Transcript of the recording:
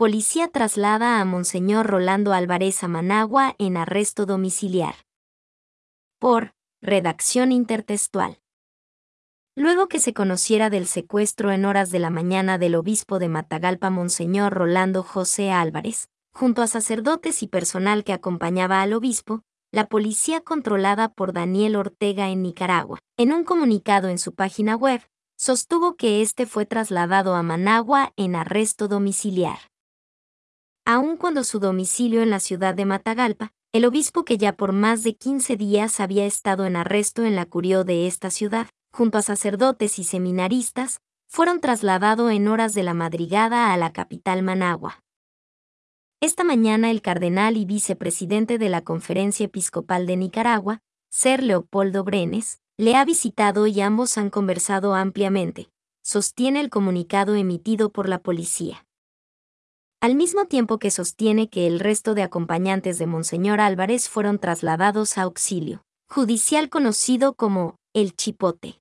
Policía traslada a Monseñor Rolando Álvarez a Managua en arresto domiciliar. Por Redacción Intertextual. Luego que se conociera del secuestro en horas de la mañana del obispo de Matagalpa Monseñor Rolando José Álvarez, junto a sacerdotes y personal que acompañaba al obispo, la policía controlada por Daniel Ortega en Nicaragua, en un comunicado en su página web, sostuvo que este fue trasladado a Managua en arresto domiciliar. Aun cuando su domicilio en la ciudad de Matagalpa, el obispo que ya por más de 15 días había estado en arresto en la curió de esta ciudad, junto a sacerdotes y seminaristas, fueron trasladados en horas de la madrugada a la capital Managua. Esta mañana el cardenal y vicepresidente de la Conferencia Episcopal de Nicaragua, Ser Leopoldo Brenes, le ha visitado y ambos han conversado ampliamente, sostiene el comunicado emitido por la policía. Al mismo tiempo que sostiene que el resto de acompañantes de Monseñor Álvarez fueron trasladados a auxilio judicial conocido como el Chipote.